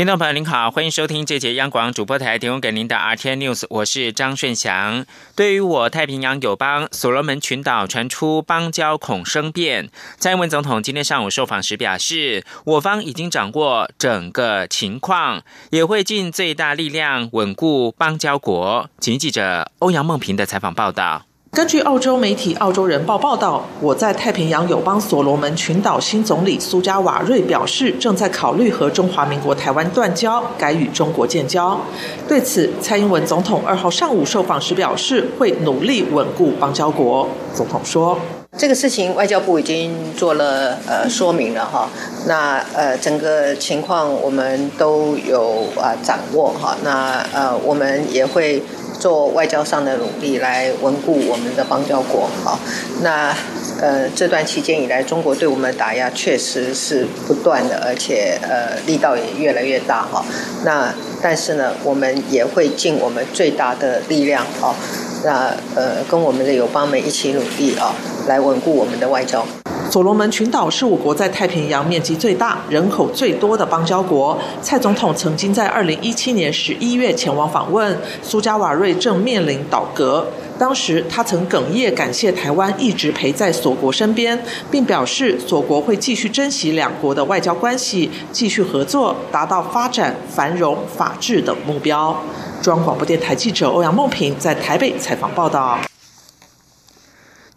听众朋友您好，欢迎收听这节央广主播台提供给您的 RT News，我是张顺祥。对于我太平洋友邦所罗门群岛传出邦交恐生变，蔡英文总统今天上午受访时表示，我方已经掌握整个情况，也会尽最大力量稳固邦交国。请记者欧阳梦平的采访报道。根据澳洲媒体《澳洲人报》报道，我在太平洋友邦所罗门群岛新总理苏加瓦瑞表示，正在考虑和中华民国台湾断交，改与中国建交。对此，蔡英文总统二号上午受访时表示，会努力稳固邦交国。总统说：“这个事情外交部已经做了呃说明了哈，那呃整个情况我们都有啊掌握哈，那呃我们也会。”做外交上的努力来稳固我们的邦交国，好，那呃这段期间以来，中国对我们的打压确实是不断的，而且呃力道也越来越大哈。那但是呢，我们也会尽我们最大的力量，好，那呃跟我们的友邦们一起努力啊，来稳固我们的外交。所罗门群岛是我国在太平洋面积最大、人口最多的邦交国。蔡总统曾经在二零一七年十一月前往访问，苏加瓦瑞正面临倒戈。当时他曾哽咽感谢台湾一直陪在所国身边，并表示所国会继续珍惜两国的外交关系，继续合作，达到发展、繁荣、法治等目标。中央广播电台记者欧阳梦平在台北采访报道。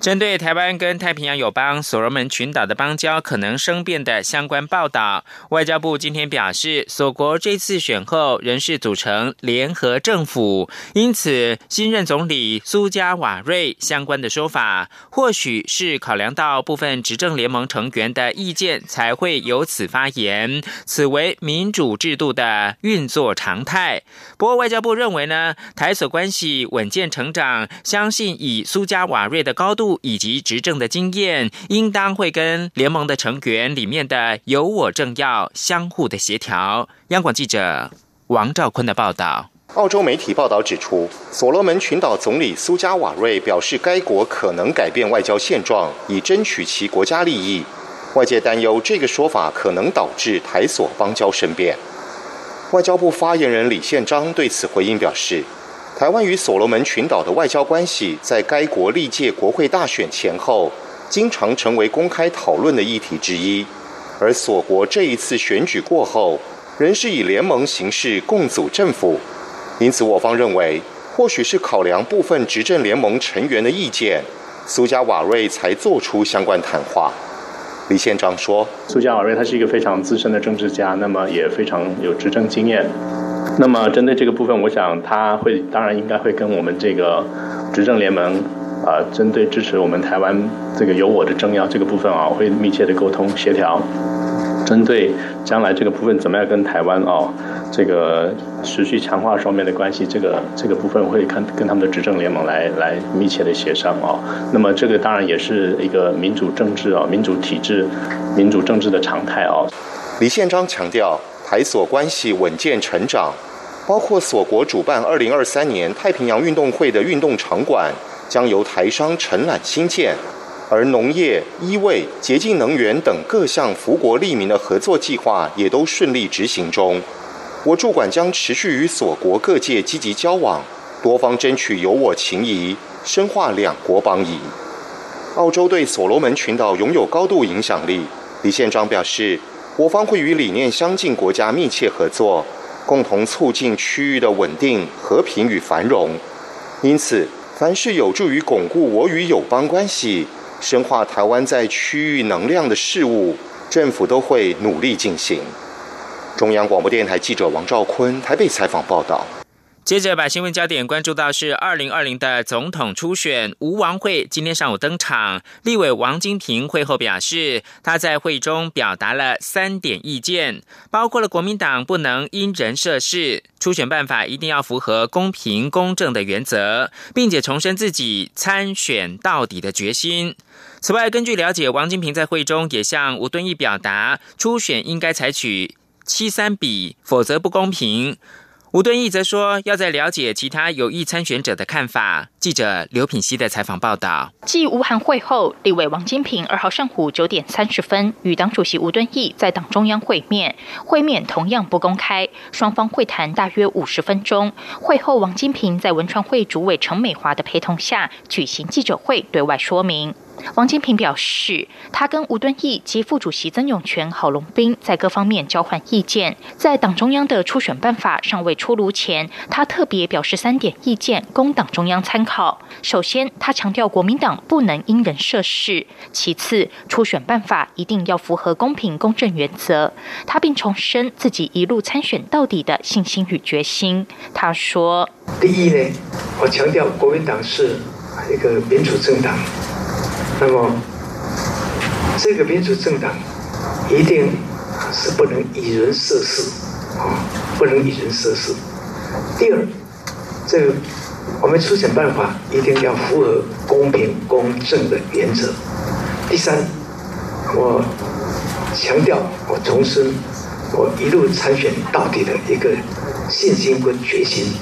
针对台湾跟太平洋友邦所罗门群岛的邦交可能生变的相关报道，外交部今天表示，所国这次选后仍是组成联合政府，因此新任总理苏加瓦瑞相关的说法，或许是考量到部分执政联盟成员的意见，才会由此发言，此为民主制度的运作常态。不过外交部认为呢，台所关系稳健成长，相信以苏加瓦瑞的高度。以及执政的经验，应当会跟联盟的成员里面的有我政要相互的协调。央广记者王兆坤的报道。澳洲媒体报道指出，所罗门群岛总理苏加瓦瑞表示，该国可能改变外交现状，以争取其国家利益。外界担忧这个说法可能导致台所邦交生变。外交部发言人李宪章对此回应表示。台湾与所罗门群岛的外交关系，在该国历届国会大选前后，经常成为公开讨论的议题之一。而所国这一次选举过后，仍是以联盟形式共组政府，因此我方认为，或许是考量部分执政联盟成员的意见，苏加瓦瑞才做出相关谈话。李县长说：“苏加瓦瑞他是一个非常资深的政治家，那么也非常有执政经验。”那么，针对这个部分，我想他会当然应该会跟我们这个执政联盟啊，针对支持我们台湾这个有我的政要这个部分啊，会密切的沟通协调。针对将来这个部分怎么样跟台湾啊这个持续强化双边的关系，这个这个部分会看跟他们的执政联盟来来密切的协商啊。那么这个当然也是一个民主政治啊、民主体制、民主政治的常态啊。李宪章强调。台所关系稳健成长，包括所国主办二零二三年太平洋运动会的运动场馆将由台商承揽新建，而农业、医卫、洁净能源等各项福国利民的合作计划也都顺利执行中。我驻馆将持续与所国各界积极交往，多方争取有我情谊，深化两国邦谊。澳洲对所罗门群岛拥有高度影响力，李宪章表示。我方会与理念相近国家密切合作，共同促进区域的稳定、和平与繁荣。因此，凡是有助于巩固我与友邦关系、深化台湾在区域能量的事务，政府都会努力进行。中央广播电台记者王兆坤台北采访报道。接着把新闻焦点关注到是二零二零的总统初选，吴王会今天上午登场。立委王金平会后表示，他在会中表达了三点意见，包括了国民党不能因人设事，初选办法一定要符合公平公正的原则，并且重申自己参选到底的决心。此外，根据了解，王金平在会中也向吴敦义表达，初选应该采取。七三比，否则不公平。吴敦义则说，要在了解其他有意参选者的看法。记者刘品熙的采访报道。继吴韩会后，立委王金平二号上午九点三十分与党主席吴敦义在党中央会面，会面同样不公开，双方会谈大约五十分钟。会后，王金平在文传会主委陈美华的陪同下举行记者会，对外说明。王金平表示，他跟吴敦义及副主席曾永权、郝龙斌在各方面交换意见，在党中央的初选办法尚未出炉前，他特别表示三点意见供党中央参考。首先，他强调国民党不能因人设事；其次，初选办法一定要符合公平公正原则。他并重申自己一路参选到底的信心与决心。他说：“第一呢，我强调国民党是一个民主政党。”那么，这个民主政党一定是不能以人设事啊，不能以人设事。第二，这个我们初选办法一定要符合公平公正的原则。第三，我强调，我重申我一路参选到底的一个信心跟决心。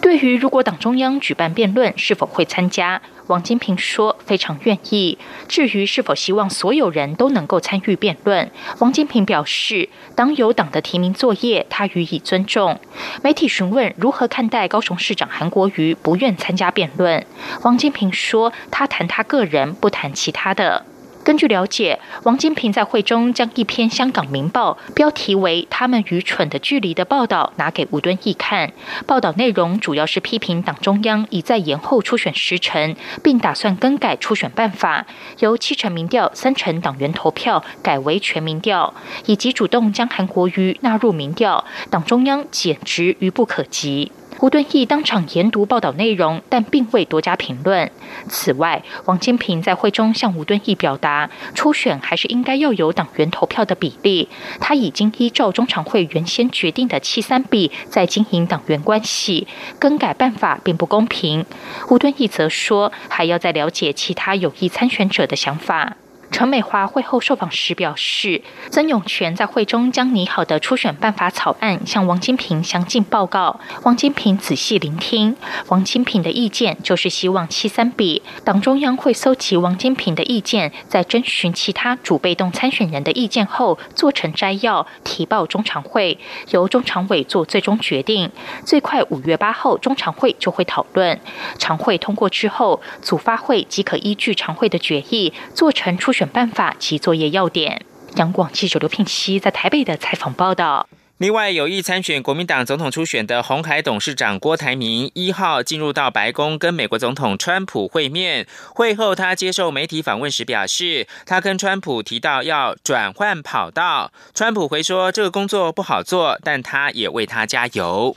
对于如果党中央举办辩论，是否会参加？王金平说：“非常愿意。至于是否希望所有人都能够参与辩论，王金平表示，党有党的提名作业，他予以尊重。”媒体询问如何看待高雄市长韩国瑜不愿参加辩论，王金平说：“他谈他个人，不谈其他的。”根据了解，王金平在会中将一篇《香港明报》标题为“他们愚蠢的距离”的报道拿给吴敦义看。报道内容主要是批评党中央已在延后初选时程，并打算更改初选办法，由七成民调、三成党员投票改为全民调，以及主动将韩国瑜纳入民调。党中央简直愚不可及。吴敦义当场研读报道内容，但并未多加评论。此外，王金平在会中向吴敦义表达，初选还是应该要有党员投票的比例。他已经依照中常会原先决定的七三比在经营党员关系，更改办法并不公平。吴敦义则说，还要再了解其他有意参选者的想法。陈美华会后受访时表示，曾永权在会中将拟好的初选办法草案向王金平详尽报告，王金平仔细聆听。王金平的意见就是希望七三比，党中央会搜集王金平的意见，在征询其他主被动参选人的意见后，做成摘要提报中常会，由中常委做最终决定。最快五月八号中常会就会讨论，常会通过之后，组发会即可依据常会的决议做成初。选办法及作业要点。央广记者刘聘熙在台北的采访报道。另外，有意参选国民党总统初选的红海董事长郭台铭一号进入到白宫跟美国总统川普会面。会后，他接受媒体访问时表示，他跟川普提到要转换跑道。川普回说，这个工作不好做，但他也为他加油。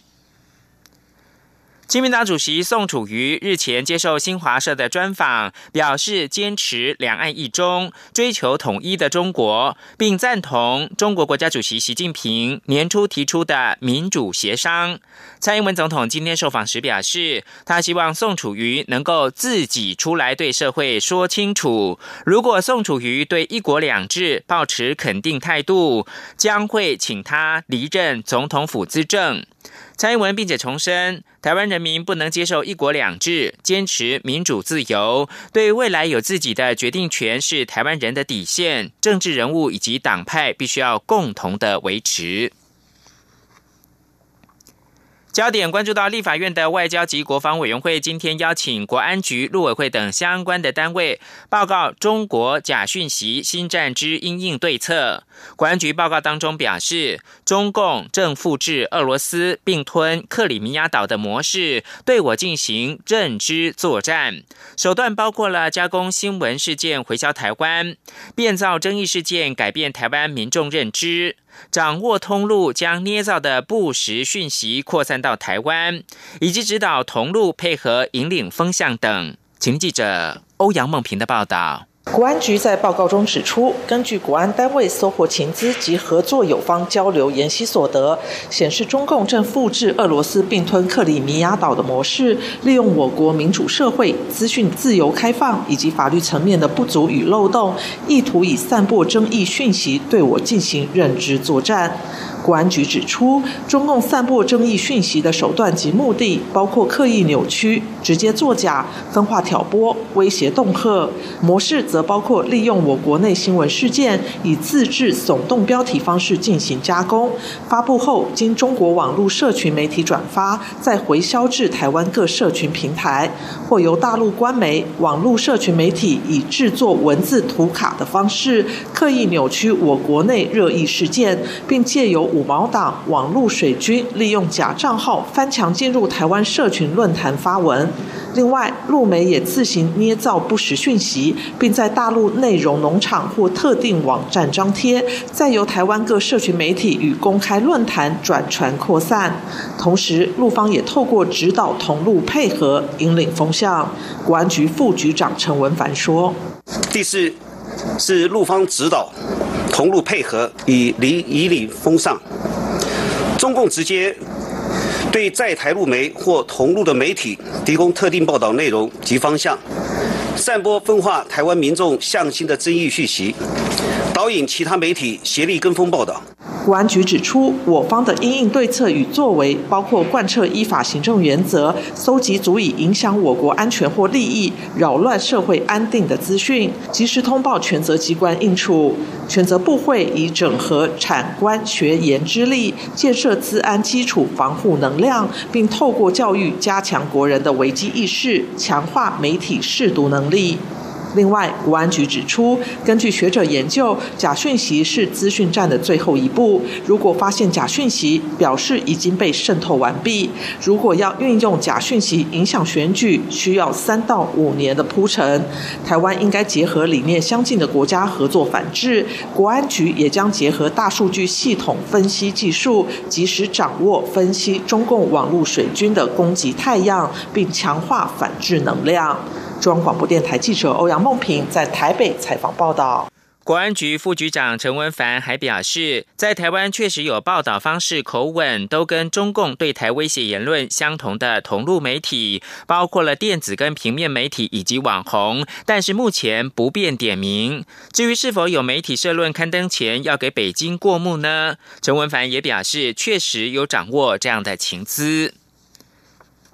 亲民党主席宋楚瑜日前接受新华社的专访，表示坚持两岸一中，追求统一的中国，并赞同中国国家主席习近平年初提出的民主协商。蔡英文总统今天受访时表示，他希望宋楚瑜能够自己出来对社会说清楚，如果宋楚瑜对一国两制保持肯定态度，将会请他离任总统府资政。蔡英文并且重申，台湾人民不能接受一国两制，坚持民主自由，对未来有自己的决定权是台湾人的底线，政治人物以及党派必须要共同的维持。焦点关注到立法院的外交及国防委员会，今天邀请国安局、陆委会等相关的单位报告中国假讯息新战之应应对策。国安局报告当中表示，中共正复制俄罗斯并吞克里米亚岛的模式，对我进行认知作战，手段包括了加工新闻事件回销台湾，变造争议事件改变台湾民众认知。掌握通路，将捏造的不实讯息扩散到台湾，以及指导同路配合引领风向等。请记者欧阳梦平的报道。国安局在报告中指出，根据国安单位搜获情资及合作友方交流研析所得，显示中共正复制俄罗斯并吞克里米亚岛的模式，利用我国民主社会、资讯自由开放以及法律层面的不足与漏洞，意图以散播争议讯息对我进行认知作战。国安局指出，中共散播争议讯息的手段及目的，包括刻意扭曲、直接作假、分化挑拨、威胁恫吓；模式则包括利用我国内新闻事件，以自制耸动标题方式进行加工，发布后经中国网络社群媒体转发，再回销至台湾各社群平台，或由大陆官媒、网络社群媒体以制作文字图卡的方式，刻意扭曲我国内热议事件，并借由五毛党、网络水军利用假账号翻墙进入台湾社群论坛发文。另外，陆媒也自行捏造不实讯息，并在大陆内容农场或特定网站张贴，再由台湾各社群媒体与公开论坛转传扩散。同时，陆方也透过指导同路配合，引领风向。国安局副局长陈文凡说：“第四是陆方指导同路配合，以领以礼封上。中共直接。”对在台路媒或同路的媒体提供特定报道内容及方向，散播分化台湾民众向心的争议讯息，导引其他媒体协力跟风报道。国安局指出，我方的应应对策与作为，包括贯彻依法行政原则，搜集足以影响我国安全或利益、扰乱社会安定的资讯，及时通报权责机关应处。权责部会以整合产官学研之力，建设资安基础防护能量，并透过教育加强国人的危机意识，强化媒体试读能力。另外，国安局指出，根据学者研究，假讯息是资讯战的最后一步。如果发现假讯息，表示已经被渗透完毕。如果要运用假讯息影响选举，需要三到五年的铺陈。台湾应该结合理念相近的国家合作反制。国安局也将结合大数据系统分析技术，及时掌握分析中共网络水军的攻击太阳，并强化反制能量。中央广播电台记者欧阳梦平在台北采访报道。国安局副局长陈文凡还表示，在台湾确实有报道方式、口吻都跟中共对台威胁言论相同的同路媒体，包括了电子跟平面媒体以及网红，但是目前不便点名。至于是否有媒体社论刊登前要给北京过目呢？陈文凡也表示，确实有掌握这样的情资。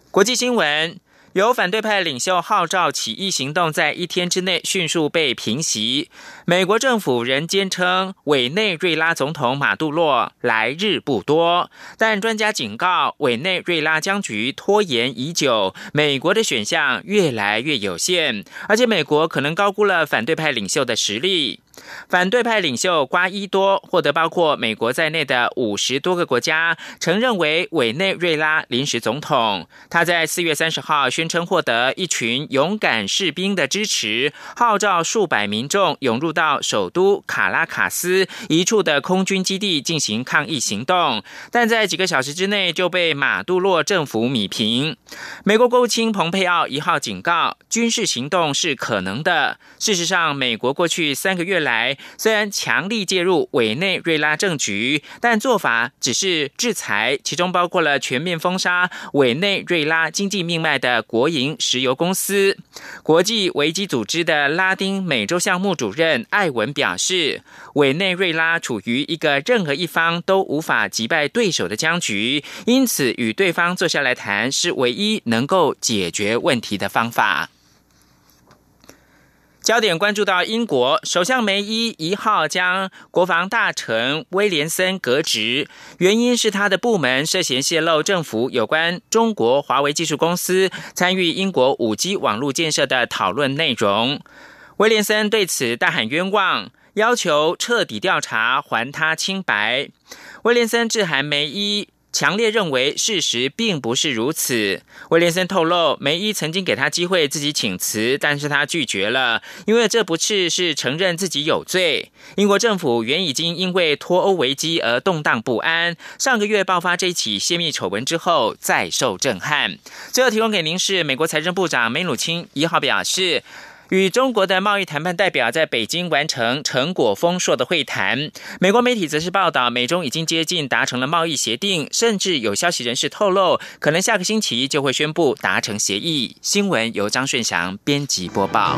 国际新闻。有反对派领袖号召起义行动，在一天之内迅速被平息。美国政府仍坚称委内瑞拉总统马杜洛来日不多，但专家警告，委内瑞拉僵局拖延已久，美国的选项越来越有限，而且美国可能高估了反对派领袖的实力。反对派领袖瓜伊多获得包括美国在内的五十多个国家承认为委内瑞拉临时总统。他在四月三十号宣称获得一群勇敢士兵的支持，号召数百民众涌入到首都卡拉卡斯一处的空军基地进行抗议行动，但在几个小时之内就被马杜洛政府米平。美国国务卿蓬佩奥一号警告，军事行动是可能的。事实上，美国过去三个月。来，虽然强力介入委内瑞拉政局，但做法只是制裁，其中包括了全面封杀委内瑞拉经济命脉的国营石油公司。国际危机组织的拉丁美洲项目主任艾文表示，委内瑞拉处于一个任何一方都无法击败对手的僵局，因此与对方坐下来谈是唯一能够解决问题的方法。焦点关注到英国首相梅伊一号将国防大臣威廉森革职，原因是他的部门涉嫌泄露政府有关中国华为技术公司参与英国五 G 网络建设的讨论内容。威廉森对此大喊冤枉，要求彻底调查，还他清白。威廉森致函梅伊。强烈认为事实并不是如此。威廉森透露，梅伊曾经给他机会自己请辞，但是他拒绝了，因为这不是是承认自己有罪。英国政府原已经因为脱欧危机而动荡不安，上个月爆发这起泄密丑闻之后再受震撼。最后提供给您是美国财政部长梅努钦一号表示。与中国的贸易谈判代表在北京完成成果丰硕的会谈。美国媒体则是报道，美中已经接近达成了贸易协定，甚至有消息人士透露，可能下个星期就会宣布达成协议。新闻由张顺祥编辑播报。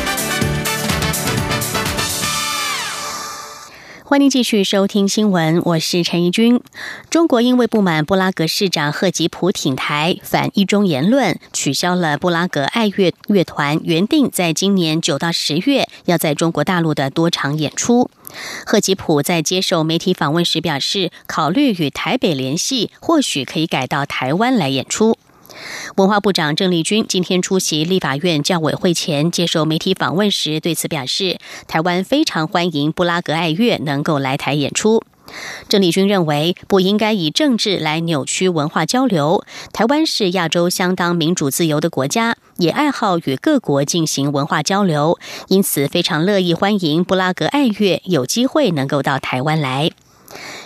欢迎继续收听新闻，我是陈怡君。中国因为不满布拉格市长赫吉普挺台反一中言论，取消了布拉格爱乐乐团原定在今年九到十月要在中国大陆的多场演出。赫吉普在接受媒体访问时表示，考虑与台北联系，或许可以改到台湾来演出。文化部长郑丽君今天出席立法院教委会前接受媒体访问时，对此表示，台湾非常欢迎布拉格爱乐能够来台演出。郑丽君认为，不应该以政治来扭曲文化交流。台湾是亚洲相当民主自由的国家，也爱好与各国进行文化交流，因此非常乐意欢迎布拉格爱乐有机会能够到台湾来。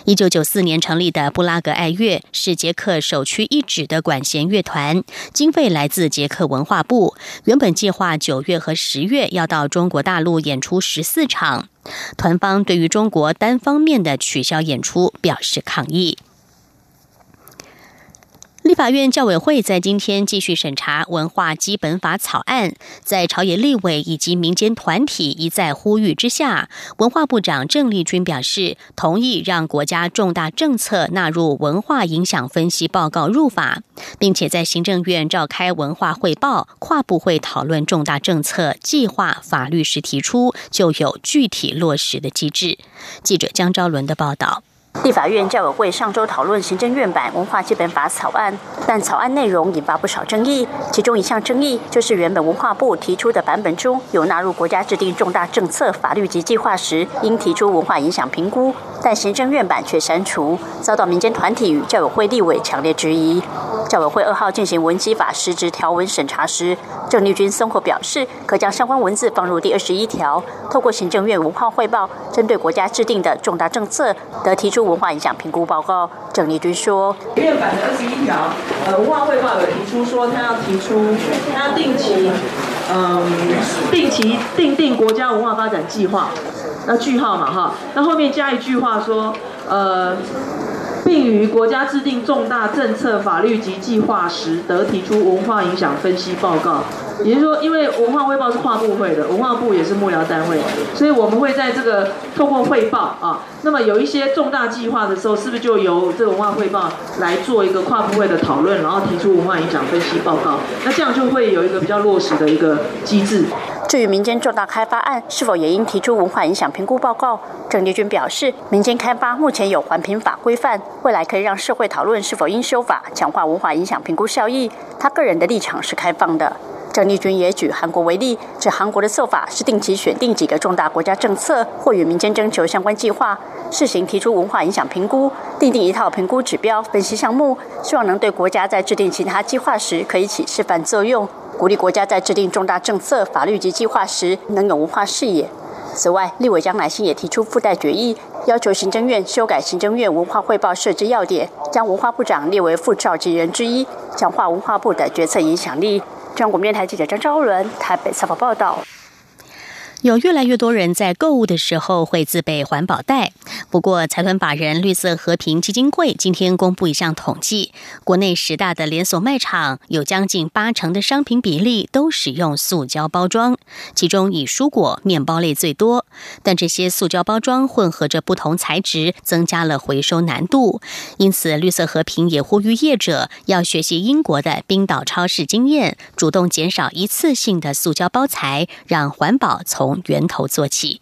一九九四年成立的布拉格爱乐是捷克首屈一指的管弦乐团，经费来自捷克文化部。原本计划九月和十月要到中国大陆演出十四场，团方对于中国单方面的取消演出表示抗议。立法院教委会在今天继续审查文化基本法草案，在朝野立委以及民间团体一再呼吁之下，文化部长郑丽君表示同意让国家重大政策纳入文化影响分析报告入法，并且在行政院召开文化汇报跨部会讨论重大政策计划法律时提出就有具体落实的机制。记者江昭伦的报道。立法院教委会上周讨论行政院版文化基本法草案，但草案内容引发不少争议。其中一项争议就是原本文化部提出的版本中有纳入国家制定重大政策法律及计划时应提出文化影响评估，但行政院版却删除，遭到民间团体与教委会立委强烈质疑。教委会二号进行文基法实质条文审查时，郑丽君松口表示，可将相关文字放入第二十一条，透过行政院文化汇报，针对国家制定的重大政策，得提出文化影响评估报告。郑丽君说，院版的二十一条，呃，文化汇报有提出说，他要提出，他要定期，嗯，定期定定国家文化发展计划，那句号嘛，哈，那后面加一句话说，呃。并于国家制定重大政策、法律及计划时，得提出文化影响分析报告。也就是说，因为文化汇报是跨部会的，文化部也是幕僚单位，所以我们会在这个透过汇报啊，那么有一些重大计划的时候，是不是就由这个文化汇报来做一个跨部会的讨论，然后提出文化影响分析报告？那这样就会有一个比较落实的一个机制。至于民间重大开发案是否也应提出文化影响评估报告，郑丽君表示，民间开发目前有环评法规范，未来可以让社会讨论是否应修法，强化文化影响评估效益。他个人的立场是开放的。郑丽君也举韩国为例，指韩国的做法是定期选定几个重大国家政策，或与民间征求相关计划，试行提出文化影响评估，定定一套评估指标、分析项目，希望能对国家在制定其他计划时可以起示范作用。鼓励国家在制定重大政策、法律及计划时能有文化视野。此外，立委江乃馨也提出附带决议，要求行政院修改行政院文化汇报设置要点，将文化部长列为副召集人之一，强化文化部的决策影响力。中国电台记者张昭伦台北采访报道。有越来越多人在购物的时候会自备环保袋。不过，财团法人绿色和平基金会今天公布一项统计，国内十大的连锁卖场有将近八成的商品比例都使用塑胶包装，其中以蔬果、面包类最多。但这些塑胶包装混合着不同材质，增加了回收难度。因此，绿色和平也呼吁业者要学习英国的冰岛超市经验，主动减少一次性的塑胶包材，让环保从从源头做起。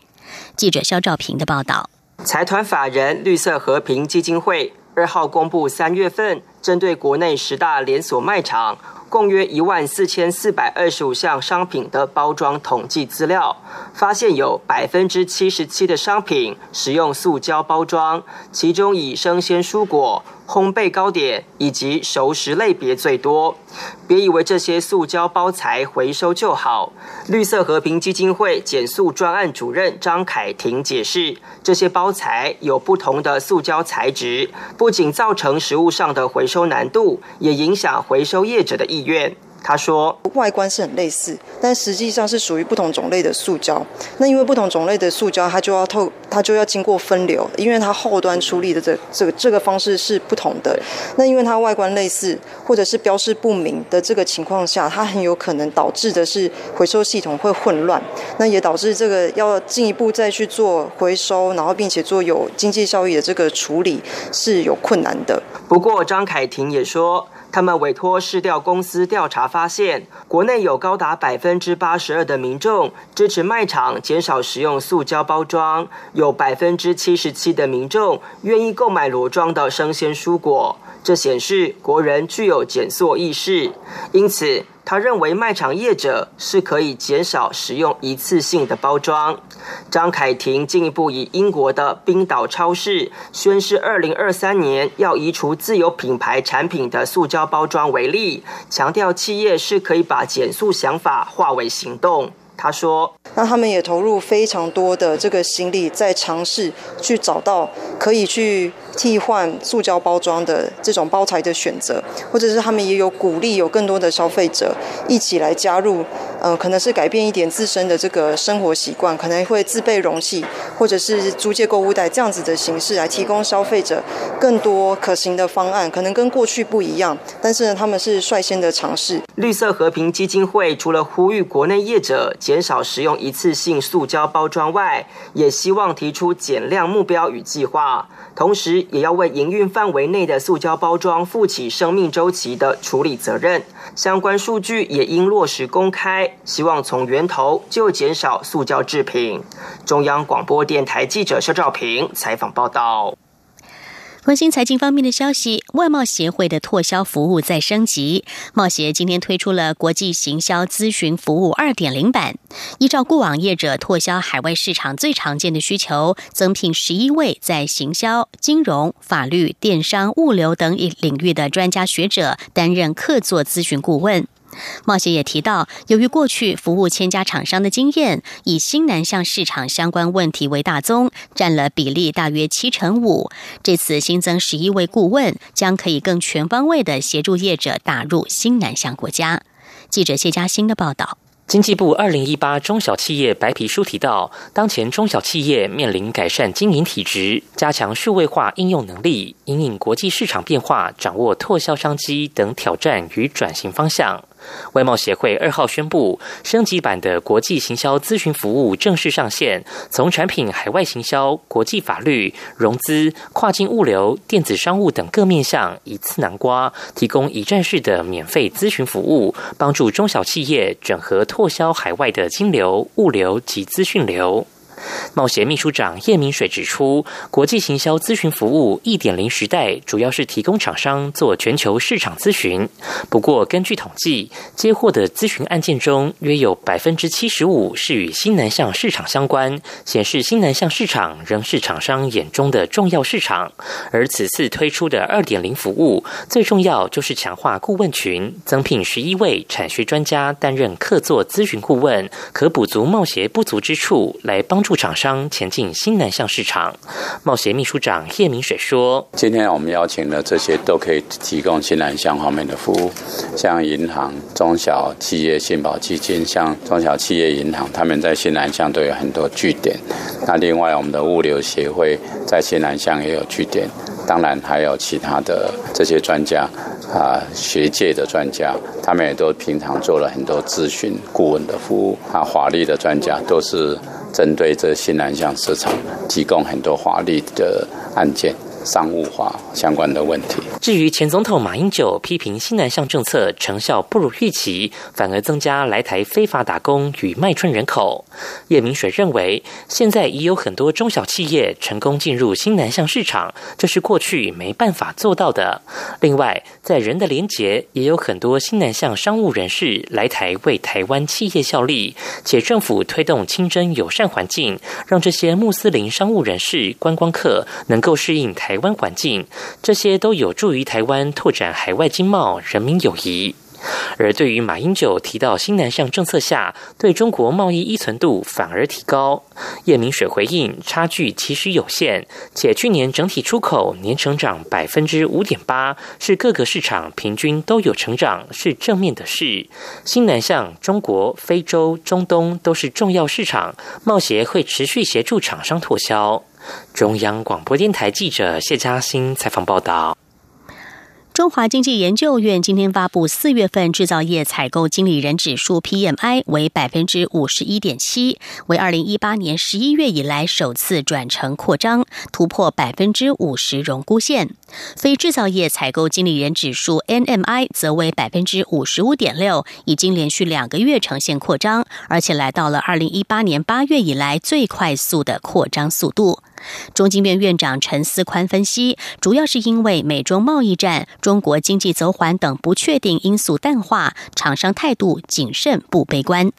记者肖兆平的报道。财团法人绿色和平基金会二号公布三月份针对国内十大连锁卖场。共约一万四千四百二十五项商品的包装统计资料，发现有百分之七十七的商品使用塑胶包装，其中以生鲜蔬果、烘焙糕点以及熟食类别最多。别以为这些塑胶包材回收就好，绿色和平基金会减塑专案主任张凯婷解释，这些包材有不同的塑胶材质，不仅造成食物上的回收难度，也影响回收业者的意。院他说：“外观是很类似，但实际上是属于不同种类的塑胶。那因为不同种类的塑胶，它就要透，它就要经过分流，因为它后端处理的这这个这个方式是不同的。那因为它外观类似，或者是标示不明的这个情况下，它很有可能导致的是回收系统会混乱，那也导致这个要进一步再去做回收，然后并且做有经济效益的这个处理是有困难的。不过张凯婷也说。”他们委托市调公司调查发现，国内有高达百分之八十二的民众支持卖场减少使用塑胶包装，有百分之七十七的民众愿意购买裸装的生鲜蔬果。这显示国人具有减塑意识，因此。他认为卖场业者是可以减少使用一次性的包装。张凯婷进一步以英国的冰岛超市宣示二零二三年要移除自有品牌产品的塑胶包装为例，强调企业是可以把减塑想法化为行动。他说：“那他们也投入非常多的这个心力，在尝试去找到可以去。”替换塑胶包装的这种包材的选择，或者是他们也有鼓励有更多的消费者一起来加入，呃，可能是改变一点自身的这个生活习惯，可能会自备容器或者是租借购物袋这样子的形式来提供消费者更多可行的方案，可能跟过去不一样，但是呢，他们是率先的尝试。绿色和平基金会除了呼吁国内业者减少使用一次性塑胶包装外，也希望提出减量目标与计划。同时，也要为营运范围内的塑胶包装负起生命周期的处理责任。相关数据也应落实公开，希望从源头就减少塑胶制品。中央广播电台记者肖兆平采访报道。关心财经方面的消息，外贸协会的拓销服务在升级。贸协今天推出了国际行销咨询服务二点零版，依照过往业者拓销海外市场最常见的需求，增聘十一位在行销、金融、法律、电商、物流等领域的专家学者担任客座咨询顾问。冒险也提到，由于过去服务千家厂商的经验，以新南向市场相关问题为大宗，占了比例大约七成五。这次新增十一位顾问，将可以更全方位的协助业者打入新南向国家。记者谢嘉欣的报道。经济部二零一八中小企业白皮书提到，当前中小企业面临改善经营体质、加强数位化应用能力、应应国际市场变化、掌握拓销商机等挑战与转型方向。外贸协会二号宣布，升级版的国际行销咨询服务正式上线，从产品海外行销、国际法律、融资、跨境物流、电子商务等各面向一次南瓜，提供一站式的免费咨询服务，帮助中小企业整合拓销海外的金流、物流及资讯流。贸协秘书长叶明水指出，国际行销咨询服务一点零时代，主要是提供厂商做全球市场咨询。不过，根据统计，接获的咨询案件中，约有百分之七十五是与新南向市场相关，显示新南向市场仍是厂商眼中的重要市场。而此次推出的二点零服务，最重要就是强化顾问群，增聘十一位产学专家担任客座咨询顾问，可补足贸协不足之处，来帮助。厂商前进新南向市场，贸协秘书长叶明水说：“今天我们邀请的这些都可以提供新南向方面的服务，像银行、中小企业信保基金，像中小企业银行，他们在新南向都有很多据点。那另外，我们的物流协会在新南向也有据点。当然，还有其他的这些专家啊，学界的专家，他们也都平常做了很多咨询顾问的服务啊，法律的专家都是。”针对这新南向市场，提供很多华丽的案件。商务化相关的问题。至于前总统马英九批评新南向政策成效不如预期，反而增加来台非法打工与卖春人口，叶明水认为，现在已有很多中小企业成功进入新南向市场，这是过去没办法做到的。另外，在人的连结，也有很多新南向商务人士来台为台湾企业效力，且政府推动清真友善环境，让这些穆斯林商务人士、观光客能够适应台。台湾环境，这些都有助于台湾拓展海外经贸、人民友谊。而对于马英九提到新南向政策下对中国贸易依存度反而提高，叶明水回应差距其实有限，且去年整体出口年成长百分之五点八，是各个市场平均都有成长，是正面的事。新南向中国、非洲、中东都是重要市场，贸协会持续协助厂商拓销。中央广播电台记者谢嘉欣采访报道。中华经济研究院今天发布四月份制造业采购经理人指数 （PMI） 为百分之五十一点七，为二零一八年十一月以来首次转成扩张，突破百分之五十荣估线。非制造业采购经理人指数 （NMI） 则为百分之五十五点六，已经连续两个月呈现扩张，而且来到了二零一八年八月以来最快速的扩张速度。中经院院长陈思宽分析，主要是因为美中贸易战、中国经济走缓等不确定因素淡化，厂商态度谨慎不悲观。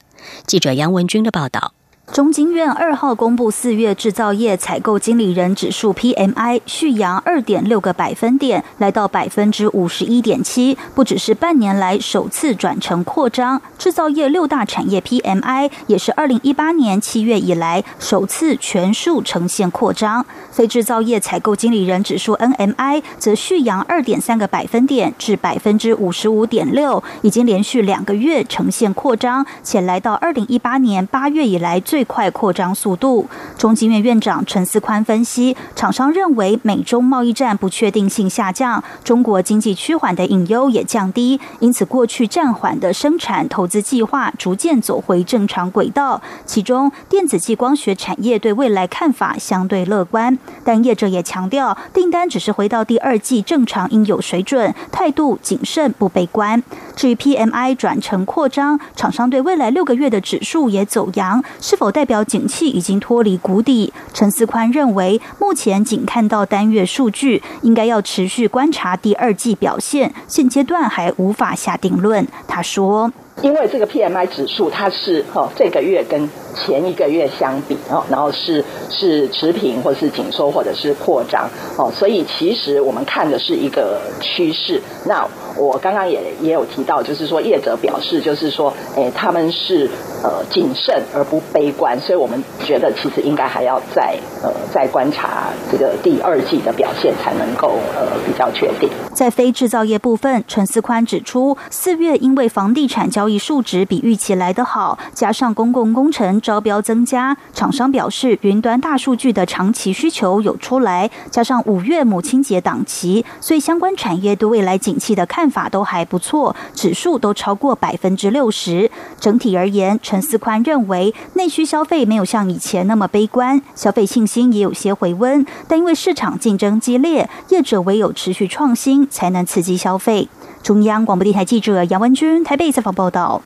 记者杨文军的报道。中经院二号公布四月制造业采购经理人指数 PMI 续扬二点六个百分点，来到百分之五十一点七，不只是半年来首次转成扩张。制造业六大产业 PMI 也是二零一八年七月以来首次全数呈现扩张。非制造业采购经理人指数 NMI 则续扬二点三个百分点至百分之五十五点六，已经连续两个月呈现扩张，且来到二零一八年八月以来最。最快扩张速度。中经院院长陈思宽分析，厂商认为美中贸易战不确定性下降，中国经济趋缓的隐忧也降低，因此过去暂缓的生产投资计划逐渐走回正常轨道。其中，电子及光学产业对未来看法相对乐观，但业者也强调，订单只是回到第二季正常应有水准，态度谨慎不悲观。至于 PMI 转成扩张，厂商对未来六个月的指数也走阳，是否？代表景气已经脱离谷底，陈思宽认为，目前仅看到单月数据，应该要持续观察第二季表现，现阶段还无法下定论。他说。因为这个 PMI 指数它是哈这个月跟前一个月相比哦，然后是是持平或是紧缩或者是扩张哦，所以其实我们看的是一个趋势。那我刚刚也也有提到，就是说业者表示，就是说，哎，他们是呃谨慎而不悲观，所以我们觉得其实应该还要再呃再观察这个第二季的表现，才能够呃比较确定。在非制造业部分，陈思宽指出，四月因为房地产交易数值比预期来得好，加上公共工程招标增加，厂商表示云端大数据的长期需求有出来，加上五月母亲节档期，所以相关产业对未来景气的看法都还不错，指数都超过百分之六十。整体而言，陈思宽认为内需消费没有像以前那么悲观，消费信心也有些回温，但因为市场竞争激烈，业者唯有持续创新。才能刺激消费。中央广播电台记者杨文君台北采访报道。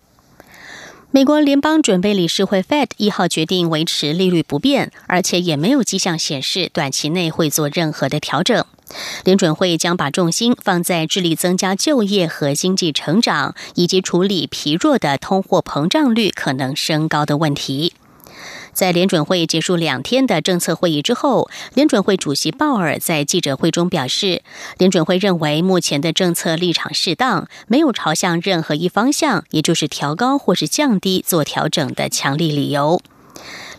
美国联邦准备理事会 Fed 一号决定维持利率不变，而且也没有迹象显示短期内会做任何的调整。联准会将把重心放在致力增加就业和经济成长，以及处理疲弱的通货膨胀率可能升高的问题。在联准会结束两天的政策会议之后，联准会主席鲍尔在记者会中表示，联准会认为目前的政策立场适当，没有朝向任何一方向，也就是调高或是降低做调整的强力理由。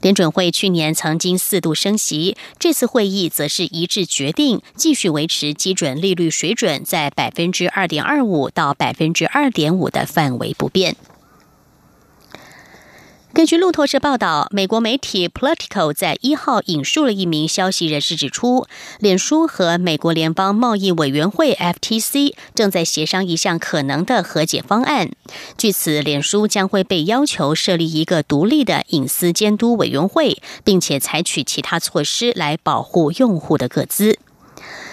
联准会去年曾经四度升息，这次会议则是一致决定继续维持基准利率水准在百分之二点二五到百分之二点五的范围不变。根据路透社报道，美国媒体 Politico 在一号引述了一名消息人士指出，脸书和美国联邦贸易委员会 FTC 正在协商一项可能的和解方案。据此，脸书将会被要求设立一个独立的隐私监督委员会，并且采取其他措施来保护用户的个资。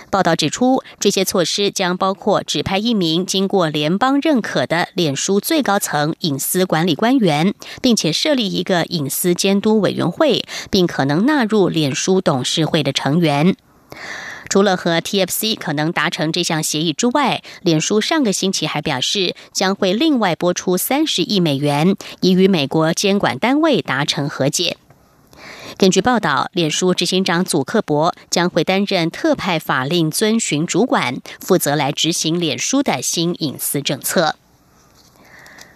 报道指出，这些措施将包括指派一名经过联邦认可的脸书最高层隐私管理官员，并且设立一个隐私监督委员会，并可能纳入脸书董事会的成员。除了和 TFC 可能达成这项协议之外，脸书上个星期还表示将会另外拨出三十亿美元，以与美国监管单位达成和解。根据报道，脸书执行长祖克伯将会担任特派法令遵循主管，负责来执行脸书的新隐私政策。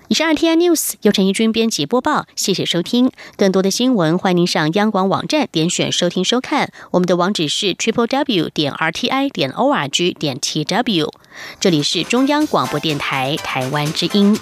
以上，T I News 由陈怡君编辑播报，谢谢收听。更多的新闻，欢迎您上央广网站点选收听收看。我们的网址是 triple w 点 r t i 点 o r g 点 t w。这里是中央广播电台台湾之音。